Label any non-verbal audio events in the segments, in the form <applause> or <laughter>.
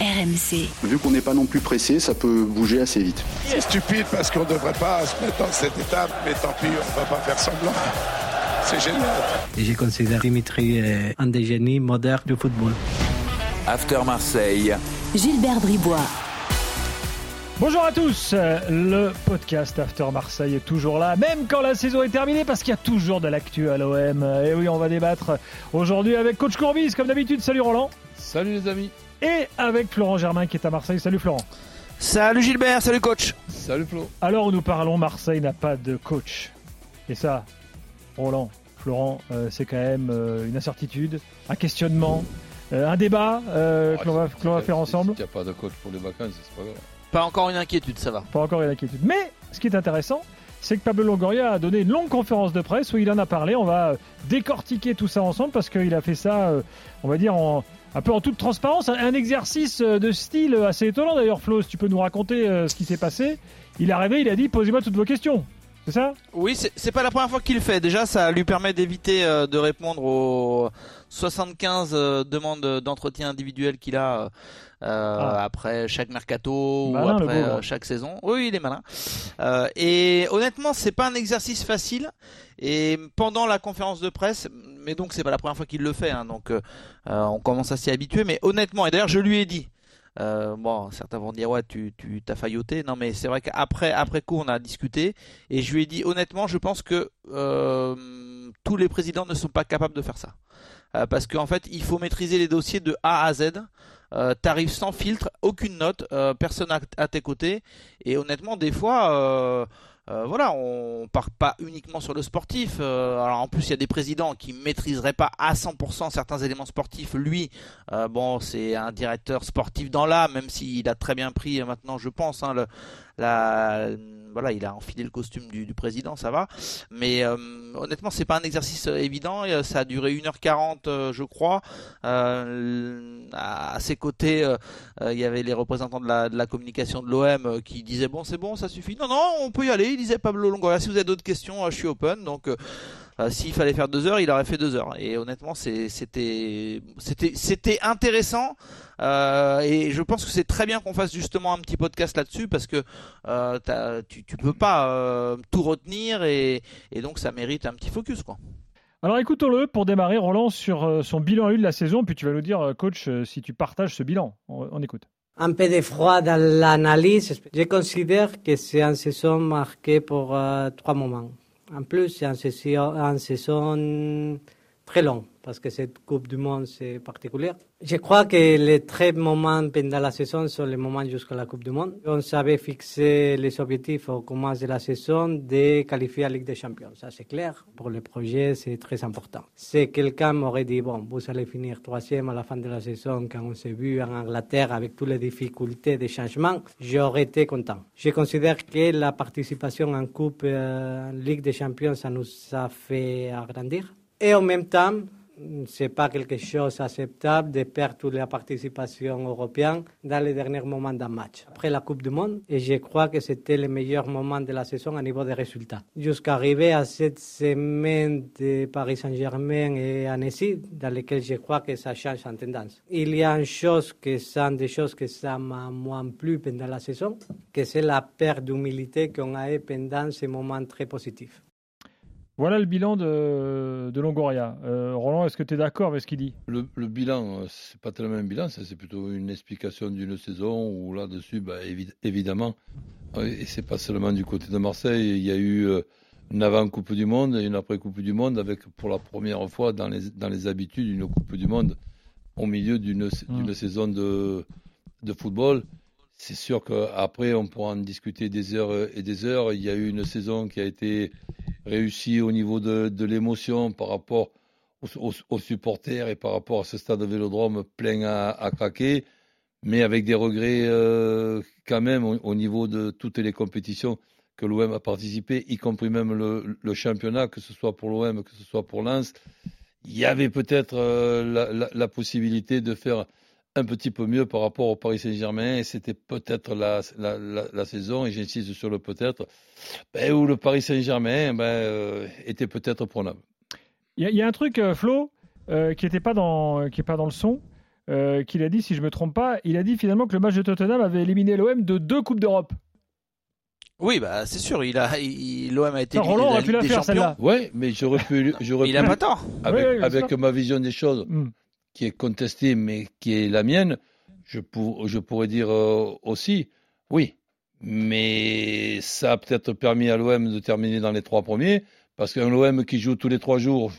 RMC. Vu qu'on n'est pas non plus pressé, ça peut bouger assez vite. C'est stupide parce qu'on ne devrait pas se mettre dans cette étape, mais tant pis, on ne va pas faire semblant. C'est génial. Et je considère Dimitri euh, un des génies modernes du football. After Marseille. Gilbert Bribois. Bonjour à tous, le podcast After Marseille est toujours là, même quand la saison est terminée, parce qu'il y a toujours de l'actu à l'OM. Et oui, on va débattre aujourd'hui avec Coach Courbis, comme d'habitude. Salut Roland. Salut les amis. Et avec Florent Germain qui est à Marseille. Salut Florent. Salut Gilbert, salut coach. Salut Flo. Alors où nous parlons, Marseille n'a pas de coach. Et ça, Roland, Florent, euh, c'est quand même euh, une incertitude, un questionnement, euh, un débat euh, Ah, que l'on va, si- que l'on va si- faire si- ensemble. S'il n'y a pas de coach pour les vacances, c'est pas grave. Pas encore une inquiétude, ça va. Pas encore une inquiétude. Mais ce qui est intéressant, c'est que Pablo Longoria a donné une longue conférence de presse où il en a parlé. On va décortiquer tout ça ensemble parce qu'il a fait ça, euh, on va dire, en, un peu en toute transparence. Un, exercice euh, de style assez étonnant d'ailleurs, Flo. Si tu peux nous raconter euh, ce qui s'est passé. Il est arrivé, il a dit Posez-moi toutes vos questions. C'est ça? Oui, c'est pas la première fois qu'il le fait. Déjà, ça lui permet d'éviter euh, de répondre aux 75 euh, demandes d'entretien individuel qu'il a Ah. après chaque mercato Malin, ou après chaque saison. Oui, il est malin. Et honnêtement, c'est pas un exercice facile. Et pendant la conférence de presse, mais donc c'est pas la première fois qu'il le fait, hein, donc euh, euh, on commence à s'y habituer. Mais honnêtement, et d'ailleurs je lui ai dit, euh, bon, certains vont dire ouais, tu tu t'as failloté. Non, mais c'est vrai qu'après après coup, on a discuté et je lui ai dit honnêtement, je pense que tous les présidents ne sont pas capables de faire ça, parce qu'en fait, il faut maîtriser les dossiers de A à Z. T'arrives sans filtre, aucune note, personne à tes côtés, et honnêtement, des fois. Euh, voilà, on part pas uniquement sur le sportif. Euh, alors en plus, il y a des présidents qui maîtriseraient pas à 100% certains éléments sportifs. Lui, euh, bon, c'est un directeur sportif dans l'âme, même s'il a très bien pris maintenant, je pense, hein, le, la, voilà, il a enfilé le costume du, président, ça va. Mais euh, honnêtement, c'est pas un exercice euh, évident. Euh, Ça a duré 1h40, euh, je crois. À, ses côtés, il y avait les représentants de la, communication de l'OM qui disaient bon, c'est bon, ça suffit. Non, non, on peut y aller. Il disait Pablo Longoria. Si vous avez d'autres questions, je suis open. Donc euh, S'il fallait faire deux heures, il aurait fait deux heures. Et honnêtement, c'était, intéressant. Euh, et je pense que c'est très bien qu'on fasse justement un petit podcast là-dessus parce que euh, tu, tu peux pas euh, tout retenir et, et donc ça mérite un petit focus, quoi. Alors écoutons-le pour démarrer, Roland, sur son bilan à lui de la saison. Puis tu vas nous dire, coach, si tu partages ce bilan. On, on écoute. Un peu de froid dans l'analyse. Je considère que c'est une saison marquée pour euh, trois moments. En plus, c'est une saison, une saison très longue parce que cette Coupe du Monde, c'est particulier. Je crois que les très moments pendant la saison sont les moments jusqu'à la Coupe du Monde. On savait fixer les objectifs au commencement de la saison de qualifier la Ligue des Champions. Ça, c'est clair. Pour le projet, c'est très important. Si quelqu'un m'aurait dit, bon, vous allez finir troisième à la fin de la saison quand on s'est vu en Angleterre avec toutes les difficultés des changements, j'aurais été content. Je considère que la participation en Coupe, euh, Ligue des Champions, ça nous a fait agrandir. Et en même temps, c'est pas quelque chose d'acceptable de perdre toute la participation européenne dans les derniers moments d'un match. Après la Coupe du Monde, et je crois que c'était le meilleur moment de la saison à niveau des résultats. Jusqu'à arriver à cette semaine de Paris Saint-Germain et Annecy, dans lesquelles je crois que ça change en tendance. Il y a une chose que sont des choses que ça m'a moins plu pendant la saison, que c'est la perte d'humilité qu'on a eu pendant ces moments très positifs. Voilà le bilan de, de Longoria. Euh, Roland, est-ce que tu es d'accord avec ce qu'il dit? Le, le bilan, euh, c'est pas tellement un bilan, c'est plutôt une explication d'une saison où là-dessus, bah, évi- évidemment, euh, et c'est pas seulement du côté de Marseille, il y a eu une avant-Coupe du Monde et une après-Coupe du Monde avec pour la première fois dans les, dans les habitudes une Coupe du Monde au milieu d'une d'une saison de, de football. C'est sûr qu'après, on pourra en discuter des heures et des heures. Il y a eu une saison qui a été réussie au niveau de, de l'émotion par rapport aux, supporters et par rapport à ce stade de Vélodrome plein à, à craquer, mais avec des regrets euh, quand même au, au niveau de toutes les compétitions que l'OM a participé, y compris même le, championnat, que ce soit pour l'OM, que ce soit pour Lens. Il y avait peut-être euh, la possibilité de faire un petit peu mieux par rapport au Paris Saint-Germain et c'était peut-être la, la, la, la saison, et j'insiste sur le peut-être, ben, où le Paris Saint-Germain ben, euh, était peut-être prenable. Il y, a- il y a un truc, euh, Flo, euh, qui n'était pas, dans- qui est pas dans le son. euh, qu'il a dit, si je me trompe pas, il a dit finalement que le match de Tottenham avait éliminé l'OM de deux coupes d'Europe. Oui, bah c'est sûr, il a, l'OM a été. Ça, Roland éliminé de aurait la pu Ligue la des faire Champions. celle-là. Ouais, mais j'aurais pu, j'aurais Il a pu- pas tort. avec, Oui, oui, ma vision des choses, Hmm. Qui est contestée, mais qui est la mienne, je, pour- je pourrais dire euh, aussi, oui. Mais ça a peut-être permis à l'OM de terminer dans les trois premiers, parce qu'un l'OM qui joue tous les trois jours,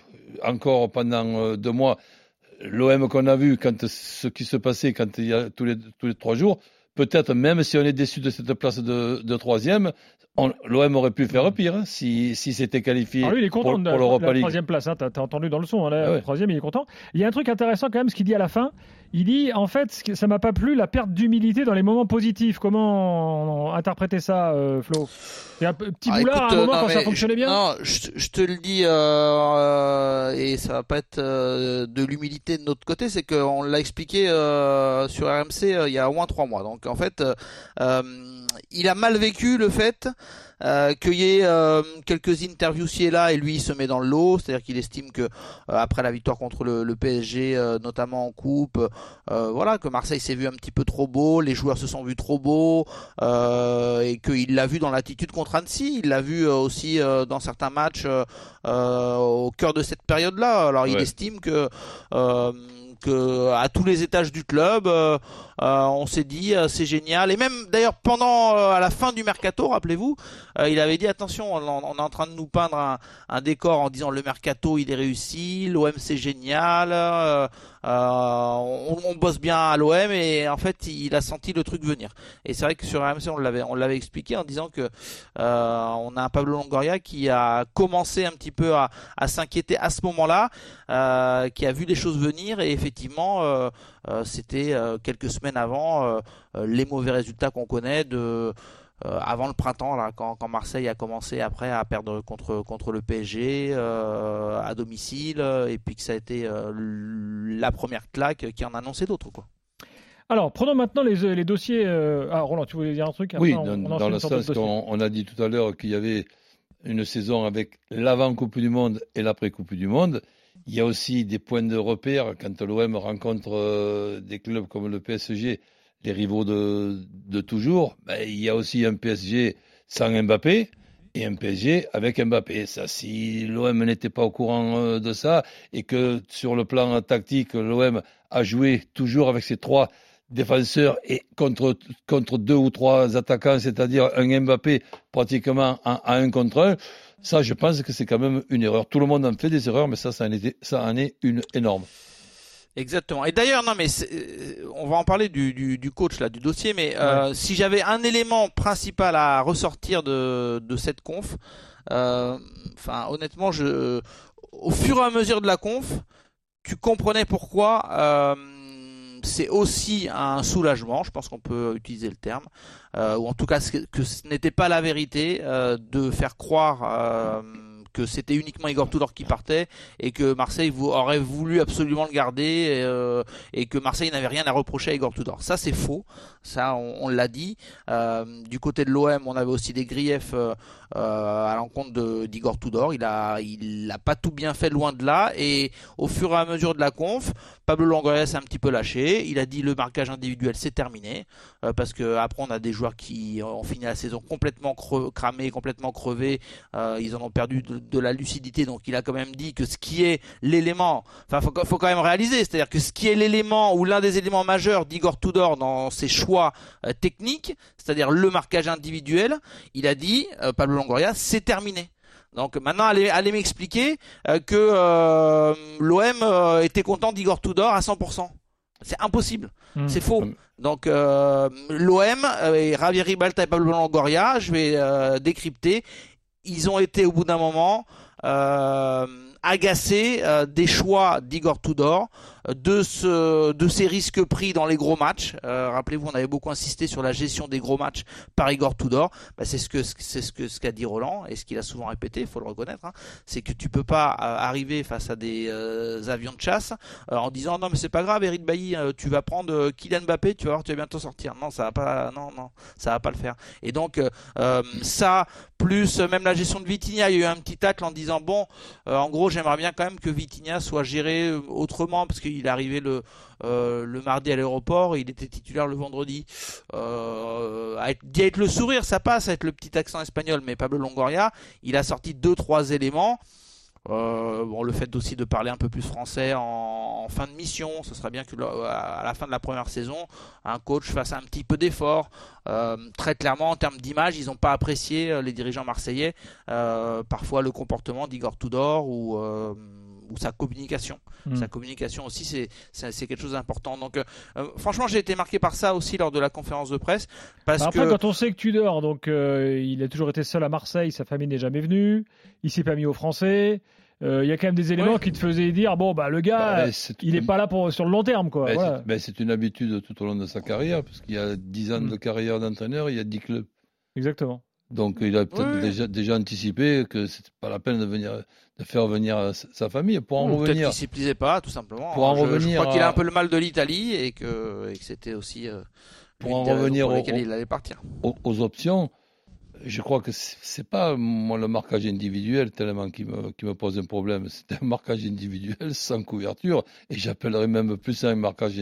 encore pendant euh, deux mois, l'OM qu'on a vu, quand ce qui se passait quand il y a tous les trois jours, peut-être même si on est déçu de cette place de, de troisième, l'OM aurait pu faire pire hein, si, si c'était qualifié Alors lui, il est content pour, de pour la, l'Europa League. troisième place. Hein, T'as as entendu dans le son. hein, la Ah ouais. troisième, il est content. Il y a un truc intéressant quand même, ce qu'il dit à la fin. Il dit, en fait, ça m'a pas plu, la perte d'humilité dans les moments positifs. Comment interpréter ça, euh, Flo? C'est un petit Ah, boulard écoute, à un euh, moment non, quand ça fonctionnait bien? Non, je, je te le dis, euh, euh, et ça va pas être euh, de l'humilité de notre côté, c'est qu'on l'a expliqué euh, sur RMC il y a au moins trois mois. Donc en fait, il a mal vécu le fait euh, qu'il y ait euh, quelques interviews ci et là, et lui il se met dans le lot, c'est-à-dire qu'il estime que euh, après la victoire contre le, le PSG, euh, notamment en coupe, euh, voilà, que Marseille s'est vu un petit peu trop beau, les joueurs se sont vus trop beaux, euh, et qu'il l'a vu dans l'attitude contre Annecy, il l'a vu aussi euh, dans certains matchs au cœur de cette période-là. Alors il estime que euh, que à tous les étages du club, euh, euh, on s'est dit euh, c'est génial. Et même d'ailleurs pendant euh, à la fin du mercato, rappelez-vous, euh, il avait dit attention, on, est en train de nous peindre un, un décor en disant le mercato il est réussi, l'OM c'est génial, euh, euh, on, on bosse bien à l'OM et en fait il a senti le truc venir. Et c'est vrai que sur RMC on l'avait on l'avait expliqué en disant que euh, on a un Pablo Longoria qui a commencé un petit peu à, à s'inquiéter à ce moment-là, euh, qui a vu les choses venir et effectivement euh, euh, c'était euh, quelques semaines avant euh, euh, les mauvais résultats qu'on connaît de euh, avant le printemps là quand, quand Marseille a commencé après à perdre contre contre le PSG euh, à domicile euh, et puis que ça a été euh, la première claque qui en annonçait d'autres quoi. Alors, prenons maintenant les, les dossiers. euh, Ah, Roland, tu voulais dire un truc? Oui, on- dans, on dans le sens qu'on on a dit tout à l'heure qu'il y avait une saison avec l'avant-Coupe du Monde et l'après-Coupe du Monde. Il y a aussi des points de repère quand l'OM rencontre euh, des clubs comme le PSG, les rivaux de, toujours. Ben, il y a aussi un PSG sans Mbappé et un PSG avec Mbappé. Ça, si l'OM n'était pas au courant euh, de ça et que sur le plan tactique, l'OM a joué toujours avec ses trois défenseurs et contre, contre deux ou trois attaquants, c'est-à-dire un Mbappé pratiquement à, un contre un, ça, je pense que c'est quand même une erreur. Tout le monde en fait des erreurs, mais ça, ça en est une énorme. Exactement. Et d'ailleurs, non, mais euh, on va en parler du, du, du coach là, du dossier. Mais euh, si j'avais un élément principal à ressortir de, de cette conf, euh, enfin, honnêtement, je, au fur et à mesure de la conf, tu comprenais pourquoi. Euh, c'est aussi un soulagement, je pense qu'on peut utiliser le terme, euh, ou en tout cas que, que ce n'était pas la vérité euh, de faire croire euh, que c'était uniquement Igor Tudor qui partait et que Marseille aurait voulu absolument le garder et, euh, et que Marseille n'avait rien à reprocher à Igor Tudor. Ça c'est faux, ça on, l'a dit. Euh, du côté de l'OM, on avait aussi des griefs euh, à l'encontre d'Igor Tudor. Il a, il pas tout bien fait loin de là et au fur et à mesure de la conf, Pablo Longoria s'est un petit peu lâché. Il a dit le marquage individuel c'est terminé parce que après on a des joueurs qui ont fini la saison complètement cramés, complètement crevés. Ils en ont perdu de la lucidité. Donc il a quand même dit que ce qui est l'élément, enfin faut, faut quand même réaliser, c'est-à-dire que ce qui est l'élément ou l'un des éléments majeurs d'Igor Tudor dans ses choix euh, techniques, c'est-à-dire le marquage individuel, il a dit euh, Pablo Longoria c'est terminé. Donc maintenant, allez, allez m'expliquer euh, que l'OM était content d'Igor Tudor à 100%. C'est impossible, Hmm. c'est faux. Donc l'OM et Javier Ribalta et Pablo Longoria, je vais décrypter, ils ont été au bout d'un moment euh, agacés euh, des choix d'Igor Tudor, de ce, de ces risques pris dans les gros matchs. Euh, Rappelez-vous, on avait beaucoup insisté sur la gestion des gros matchs par Igor Tudor. Bah, c'est ce que c'est qu'a dit Roland et ce qu'il a souvent répété, il faut le reconnaître. hein. c'est que tu peux pas euh, arriver face à des euh, avions de chasse en disant non mais c'est pas grave, Eric Bailly, tu vas prendre Kylian Mbappé, tu vas voir, tu vas bientôt sortir. Non, ça va pas, non non, ça va pas le faire. Et donc ça plus même la gestion de Vitinha, il y a eu un petit tacle en disant bon, en gros j'aimerais bien quand même que Vitinha soit géré autrement parce qu'il Il arrivé le, le mardi à l'aéroport, il était titulaire le vendredi. d'y être le sourire, ça passe, être le petit accent espagnol, mais Pablo Longoria, il a sorti deux, trois éléments. Euh, bon, le fait aussi de parler un peu plus français en, fin de mission, ce serait bien que à la fin de la première saison, un coach fasse un petit peu d'effort. Euh, très clairement, en termes d'image, ils n'ont pas apprécié euh, les dirigeants marseillais parfois le comportement d'Igor Tudor ou ou sa communication. Hmm. Sa communication aussi, c'est quelque chose d'important. Donc, franchement, j'ai été marqué par ça aussi lors de la conférence de presse. Parce bah, après, quand on sait que Tudor, donc, il a toujours été seul à Marseille, sa famille n'est jamais venue, il s'est pas mis aux Français. Euh, il y a quand même des éléments qui te faisaient dire bon bah le gars bah, il n'est pas là pour sur le long terme quoi. Bah, bah, c'est une habitude tout au long de sa carrière parce qu'il y a 10 ans de carrière d'entraîneur, il y a 10 clubs. Exactement. Donc il a peut-être déjà, déjà, anticipé que c'était pas la peine de venir de faire venir sa famille pour en revenir. Peut-être qu'il s'y plaisait pas tout simplement. Pour en je, revenir, je crois qu'il a un peu le mal de l'Italie et que, que c'était aussi euh, pour en revenir pour il allait partir. aux options je crois que c'est pas moi le marquage individuel tellement qui me, qui me pose un problème. <laughs> C'est un marquage individuel sans couverture et j'appellerais même plus ça un marquage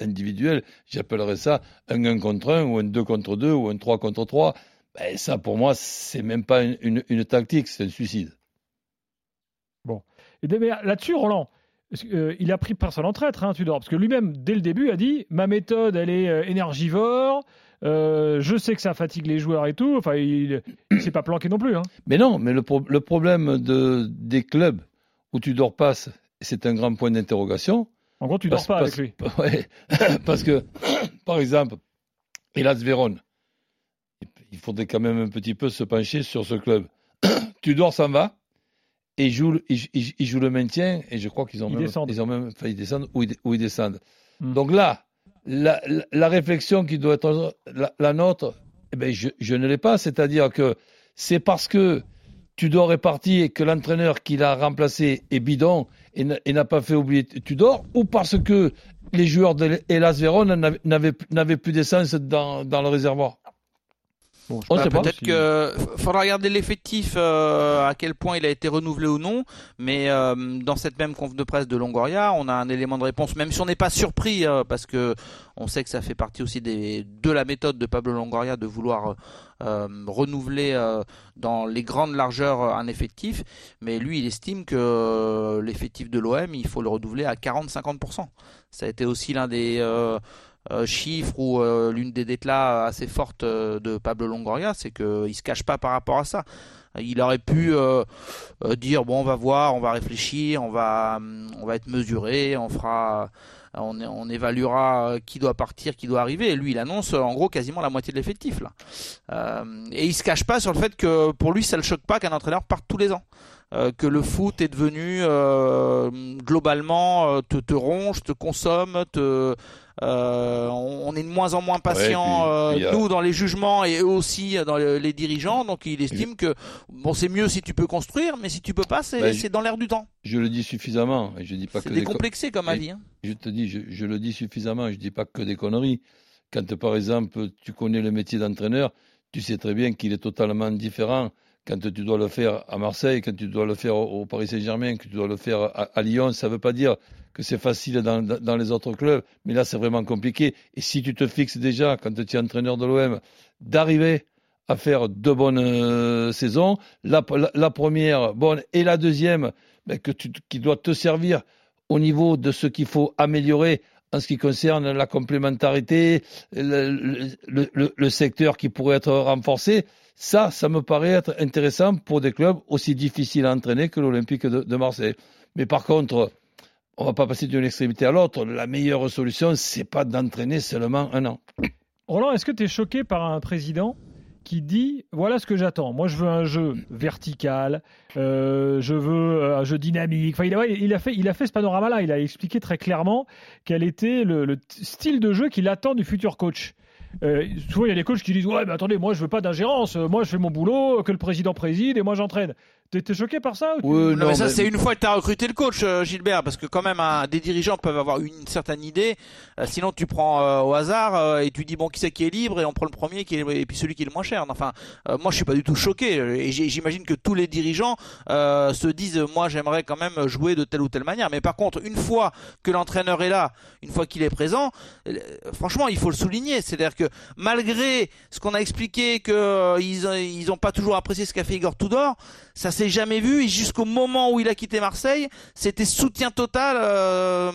individuel. J'appellerais ça un 1 contre 1 ou un 2 contre 2 ou un 3 contre 3. Ben, ça pour moi c'est même pas une, une, tactique, c'est un suicide. Bon. Et là-dessus, Roland, euh, il a pris personne en traître, hein, Tudor, parce que lui-même, dès le début, a dit ma méthode, elle est euh, énergivore, euh, je sais que ça fatigue les joueurs et tout. Enfin, il ne s'est pas planqué non plus. Hein. Mais non, mais le, le, problème de, des clubs où tu dors pas, c'est un grand point d'interrogation. En gros, tu dors pas avec lui. <laughs> Ouais, parce que, <coughs> par exemple, Hélas Vérone, il faudrait quand même un petit peu se pencher sur ce club. <coughs> Tudor s'en va et il joue, il, joue le maintien et je crois qu'ils ont, même, ils ont même failli descendre ou ils, descendent. Hmm. Donc là, la, la, réflexion qui doit être la, nôtre, eh ben je, je ne l'ai pas. C'est-à-dire que c'est parce que Tudor est parti et que l'entraîneur qui l'a remplacé est bidon et n'a pas fait oublier Tudor, ou parce que les joueurs de l'Elas Vérone n'avaient plus d'essence dans, dans le réservoir? Peut-être que faudra regarder l'effectif euh, à quel point il a été renouvelé ou non, mais euh, dans cette même conf de presse de Longoria, on a un élément de réponse, même si on n'est pas surpris, euh, parce que on sait que ça fait partie aussi des, de la méthode de Pablo Longoria de vouloir renouveler dans les grandes largeurs un effectif, mais lui il estime que l'effectif de l'OM il faut le renouveler à 40-50%. Ça a été aussi l'un des euh, chiffre ou euh, l'une des déclats assez fortes euh, de Pablo Longoria, c'est qu'il se cache pas par rapport à ça. Il aurait pu dire bon on va voir, on va réfléchir, on va va être mesuré, on fera on, on, évaluera qui doit partir, qui doit arriver. Lui, il annonce en gros quasiment la moitié de l'effectif là. Et il se cache pas sur le fait que pour lui, ça le choque pas qu'un entraîneur parte tous les ans. Euh, que le foot est devenu euh, globalement te, te ronge, te consomme, te euh, on est de moins en moins patient euh, nous dans les jugements et eux aussi dans les dirigeants. Donc il estime que bon c'est mieux si tu peux construire, mais si tu peux pas, c'est ben, dans l'air du temps. Je le dis suffisamment. Et je dis pas que décomplexé comme avis. Hein. Je te dis, je, le dis suffisamment. Je dis pas que des conneries. Quand par exemple tu connais le métier d'entraîneur, tu sais très bien qu'il est totalement différent quand tu dois le faire à Marseille, quand tu dois le faire au Paris Saint-Germain, que tu dois le faire à, Lyon, ça ne veut pas dire que c'est facile dans, les autres clubs, mais là c'est vraiment compliqué. Et si tu te fixes déjà, quand tu es entraîneur de l'OM, d'arriver à faire deux bonnes euh, saisons, la, première bonne et la deuxième ben, qui doit te servir au niveau de ce qu'il faut améliorer en ce qui concerne la complémentarité, le secteur qui pourrait être renforcé, ça, ça me paraît être intéressant pour des clubs aussi difficiles à entraîner que l'Olympique de, Marseille. Mais par contre, on va pas passer d'une extrémité à l'autre. La meilleure solution, c'est pas d'entraîner seulement un an. Roland, est-ce que tu es choqué par un président qui dit voilà ce que j'attends. Moi, je veux un jeu vertical, euh, je veux euh, un jeu dynamique. Enfin, il a fait ce panorama-là. Il a expliqué très clairement quel était le style de jeu qu'il attend du futur coach. Euh, souvent, il y a des coachs qui disent Ouais, mais attendez, moi, je veux pas d'ingérence. Moi, je fais mon boulot, que le président préside et moi, j'entraîne. T'étais choqué par ça ou Oui, Non, non, mais ça mais- c'est une fois que tu as recruté le coach euh, Gilbert parce que quand même hein, des dirigeants peuvent avoir une certaine idée. Euh, sinon tu prends euh, au hasard euh, et tu dis bon qui c'est qui est libre et on prend le premier qui est, et puis celui qui est le moins cher. Enfin euh, moi je suis pas du tout choqué et j'imagine que tous les dirigeants euh, se disent moi j'aimerais quand même jouer de telle ou telle manière. Mais par contre une fois que l'entraîneur est là une fois qu'il est présent euh, franchement il faut le souligner. C'est à dire que malgré ce qu'on a expliqué que euh, ils ont- ils ont pas toujours apprécié ce qu'a fait Igor Tudor ça s'est jamais vu et jusqu'au moment où il a quitté Marseille, c'était soutien total euh,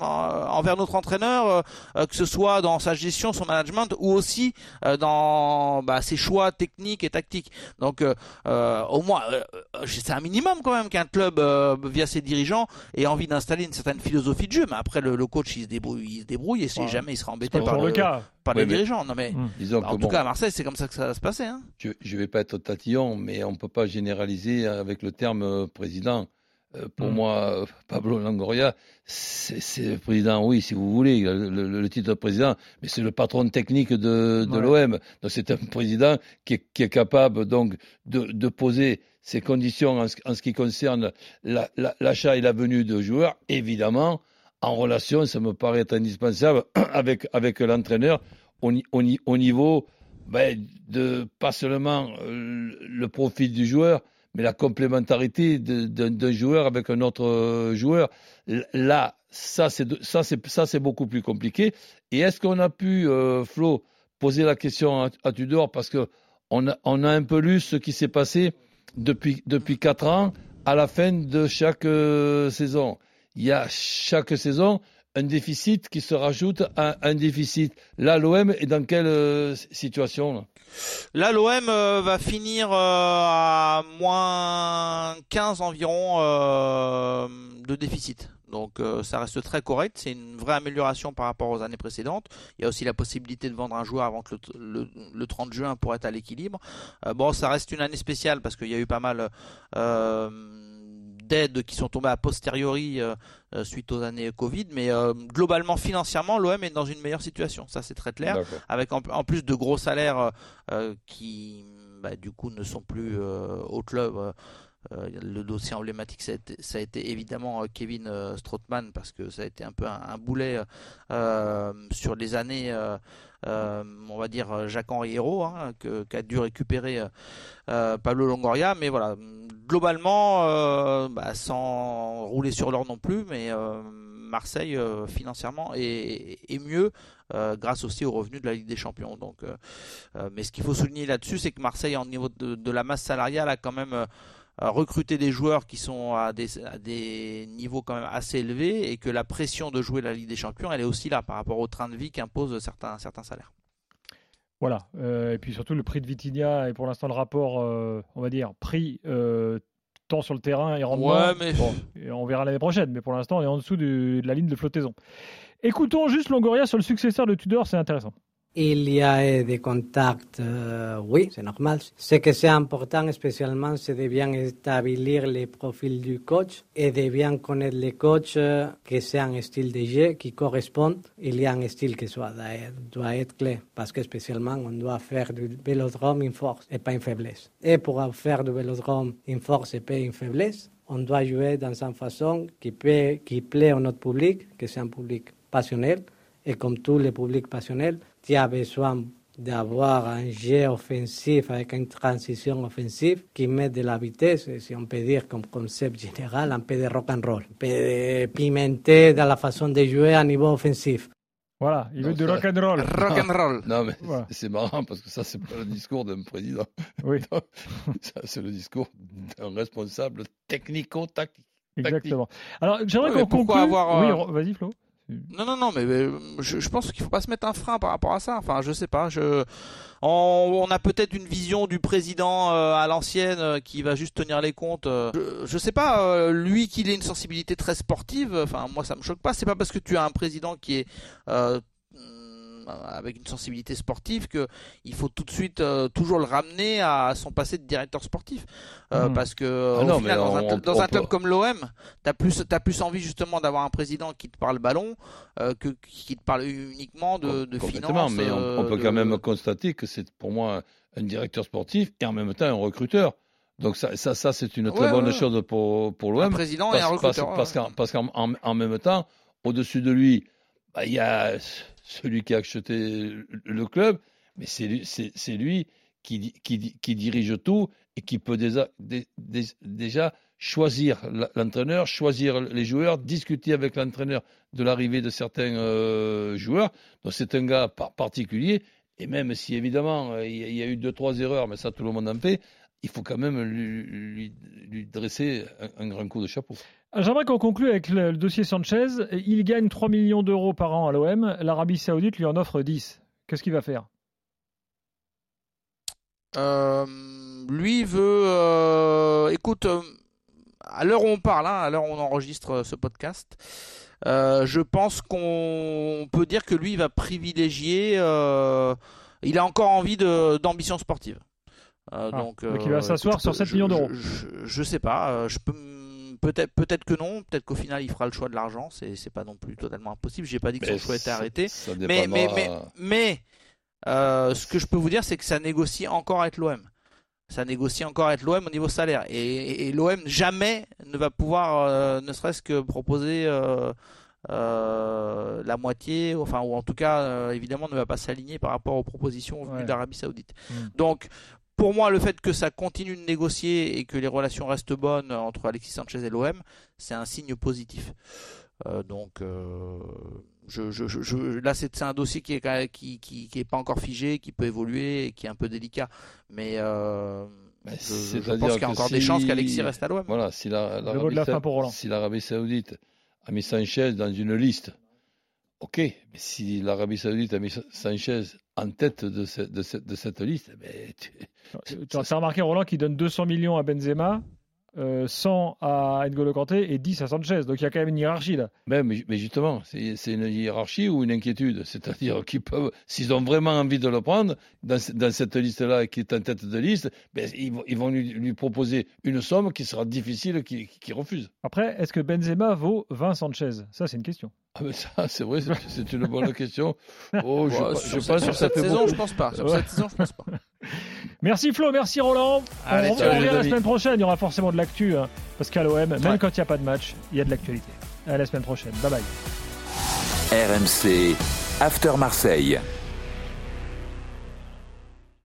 envers notre entraîneur, euh, que ce soit dans sa gestion, son management ou aussi euh, dans bah, ses choix techniques et tactiques. Donc euh, euh, au moins, euh, euh, c'est un minimum quand même qu'un club euh, via ses dirigeants ait envie d'installer une certaine philosophie de jeu. Mais après le, le coach il se débrouille, il se débrouille et Ouais. jamais il sera embêté par, le cas. par Ouais, les mais- dirigeants. Non mais. Disons bah, que en tout bon, cas à Marseille c'est comme ça que ça va se passer. Hein. je ne vais pas être tatillon, mais on ne peut pas généraliser avec le terme euh, président. Euh, pour Mm. moi, euh, Pablo Longoria, c'est président, oui, si vous voulez, le, le- le titre de président, mais c'est le patron technique de, de Ouais. l'OM. Donc c'est un président qui est, qui est capable donc de, de poser ses conditions en ce, en ce qui concerne la- la- l'achat et la venue de joueurs, évidemment, en relation, ça me paraît être indispensable, <clears throat> avec, avec l'entraîneur au, ni- au ni- au niveau ben, de pas seulement le profil du joueur, mais la complémentarité d'un joueur avec un autre euh, joueur. Là, ça c'est beaucoup plus compliqué. Et est-ce qu'on a pu, euh, Flo, poser la question à, Tudor parce que on a, un peu lu ce qui s'est passé depuis depuis quatre ans à la fin de chaque euh, saison? Il y a chaque saison un déficit qui se rajoute à un déficit. Là, l'OM est dans quelle euh, situation là? l'OM euh, va finir euh, à moins 15 environ de déficit. Donc ça reste très correct, c'est une vraie amélioration par rapport aux années précédentes. Il y a aussi la possibilité de vendre un joueur avant que le, le- le 30 juin pour être à l'équilibre. Bon, ça reste une année spéciale parce qu'il y a eu pas mal d'aides qui sont tombées a posteriori euh, euh, suite aux années Covid, mais euh, globalement financièrement, l'OM est dans une meilleure situation. Ça c'est très clair avec en, en plus de gros salaires qui bah, du coup ne sont plus au club. euh, le dossier emblématique, ça a été, ça a été évidemment Kevin euh, Strootman parce que ça a été un peu un, un boulet euh, sur les années, on va dire Jacques-Henri Hérault, hein, que- qu'a dû récupérer Pablo Longoria. Mais voilà, globalement, euh, bah, sans rouler sur l'or non plus, mais euh, Marseille euh, financièrement est, mieux grâce aussi aux revenus de la Ligue des Champions. Mais ce qu'il faut souligner là-dessus, c'est que Marseille, en niveau de, la masse salariale, a quand même recruté des joueurs qui sont à des, niveaux quand même assez élevés et que la pression de jouer la Ligue des Champions, elle est aussi là par rapport au train de vie qu'imposent certains salaires. Voilà. Euh, et puis surtout, le prix de Vitinha et pour l'instant, le rapport, euh, on va dire, prix euh, tant sur le terrain et rendement. Ouais, mais- Bon, et on verra l'année prochaine, mais pour l'instant, on est en dessous du- de la ligne de flottaison. Écoutons juste Longoria sur le successeur de Tudor, c'est intéressant. Il y a eu des contacts, euh, oui, c'est normal. Ce que c'est important spécialement, c'est de bien établir les profils du coach et de bien connaître les coachs, euh, que c'est un style de jeu qui correspond. Il y a un style qui doit être clé, parce que spécialement, on doit faire du vélodrome une force et pas une faiblesse. Et pour faire du vélodrome une force et pas une faiblesse, on doit jouer dans une façon qui, qui plaît à notre public, que c'est un public passionnel. Et comme tous les publics passionnels, tu as besoin d'avoir un jeu offensif avec une transition offensive qui met de la vitesse, et si on peut dire comme concept général, un peu de rock and roll, un peu de pimenter dans la façon de jouer à niveau offensif. Voilà, il veut du rock and roll. <laughs> Rock and roll. Non, mais Voilà. c'est marrant parce que ça, c'est pas le discours d'un président. Oui, <laughs> Ça, c'est le discours d'un responsable technico-tactique. exactement. Alors, j'aimerais qu'on conclue. avoir, Oui, euh, re- vas-y, Flo. Non, non, non, mais, mais, je, je pense qu'il faut pas se mettre un frein par rapport à ça. Enfin, je sais pas. Je, on, on a peut-être une vision du président euh, à l'ancienne euh, qui va juste tenir les comptes. euh. Je, je sais pas. euh, lui, qu'il ait une sensibilité très sportive. Enfin, moi, ça me choque pas. C'est pas parce que tu as un président qui est euh, avec une sensibilité sportive que il faut tout de suite euh, toujours le ramener à son passé de directeur sportif Euh, Mhm. parce que Ah au non, final, mais dans un, on- club- dans on un club peut- comme l'OM t'as plus t'as plus envie justement d'avoir un président qui te parle ballon euh, que qui te parle uniquement de, de finances mais on, euh, on peut de- quand même constater que c'est pour moi un directeur sportif et en même temps un recruteur. Donc ça, ça, ça c'est une très Ouais, bonne ouais. chose pour, pour l'OM. Un président et un parce, recruteur. parce qu'en, parce qu'en en, en même temps, au-dessus de lui, bah, il y a celui qui a acheté le- club, mais c'est lui, qui, di- qui, di- qui dirige tout et qui peut déjà, dé- dé- déjà choisir l'entraîneur, choisir les joueurs, discuter avec l'entraîneur de l'arrivée de certains euh, joueurs. Donc c'est un gars par- particulier. Et même si évidemment euh, il y a eu deux trois erreurs, mais ça tout le monde en fait, il faut quand même lui, lui, lui dresser un, un grand coup de chapeau. J'aimerais qu'on conclue avec le, le dossier Sanchez. Il gagne 3 millions d'euros par an à l'OM. L'Arabie Saoudite lui en offre 10. Qu'est-ce qu'il va faire? Euh, lui veut, euh, écoute, euh, à l'heure où on parle, hein, à l'heure où on enregistre ce podcast, euh, je pense qu'on peut dire que lui il va privilégier. euh, il a encore envie de d'ambition sportive. Euh, Ah, donc, donc il va euh, s'asseoir écoute, sur je 7 peux- millions d'euros. Je, je- je sais pas. euh, je peux peut-être peut-être que non. Peut-être qu'au final il fera le choix de l'argent. C'est c'est pas non plus totalement impossible. J'ai pas dit que son Mais choix était arrêté. Ça Mais, mais, dépendra- mais, mais euh, ce que je peux vous dire, c'est que ça négocie encore avec l'OM. Ça négocie encore avec l'OM au niveau salaire. Et, et- et l'OM jamais ne va pouvoir, euh, ne serait-ce que proposer euh, euh, la moitié, enfin, ou en tout cas, euh, évidemment, ne va pas s'aligner par rapport aux propositions venues Ouais. d'Arabie Saoudite. Mm. Donc, pour moi, le fait que ça continue de négocier et que les relations restent bonnes entre Alexis Sanchez et l'OM, c'est un signe positif. Euh, donc, euh, je, je, je, je- là, c'est un dossier qui est, quand même- qui, qui, qui est pas encore figé, qui peut évoluer et qui est un peu délicat. Mais euh, je, pense qu'il y a encore des si- chances qu'Alexis reste à l'OM. Voilà, l'Arabie la si l'Arabie Saoudite a mis Sanchez dans une liste, ok, mais si l'Arabie Saoudite a mis Sanchez en tête de, ce- de cette- de cette liste, ben, tu- as remarqué Roland qui donne 200 millions à Benzema, euh, 100 à N'Golo Kanté et 10 à Sanchez. Donc il y a quand même une hiérarchie là. Ben, mais, mais justement, c'est une hiérarchie ou une inquiétude? C'est-à-dire <laughs> qu'ils peuvent, s'ils ont vraiment envie de le prendre, dans, ce- dans cette liste-là qui est en tête de liste, ben, ils, vont- ils vont lui, lui proposer une somme qui sera difficile qu'il qu'il refuse. Après, est-ce que Benzema vaut 20 Sanchez? Ça, c'est une question. Ah ben ça, c'est vrai, c'est- une bonne question. Oh, je, Ouais, je sur pense sur cette saison, beaucoup. je pense pas. Sur Ouais. cette saison, je pense pas. <laughs> Merci Flo, merci Roland. Allez, on on revient la semaine prochaine. Il y aura forcément de l'actu. hein, parce qu'à l'OM, même Ouais. quand il n'y a pas de match, il y a de l'actualité. À la semaine prochaine. Bye bye. RMC After Marseille.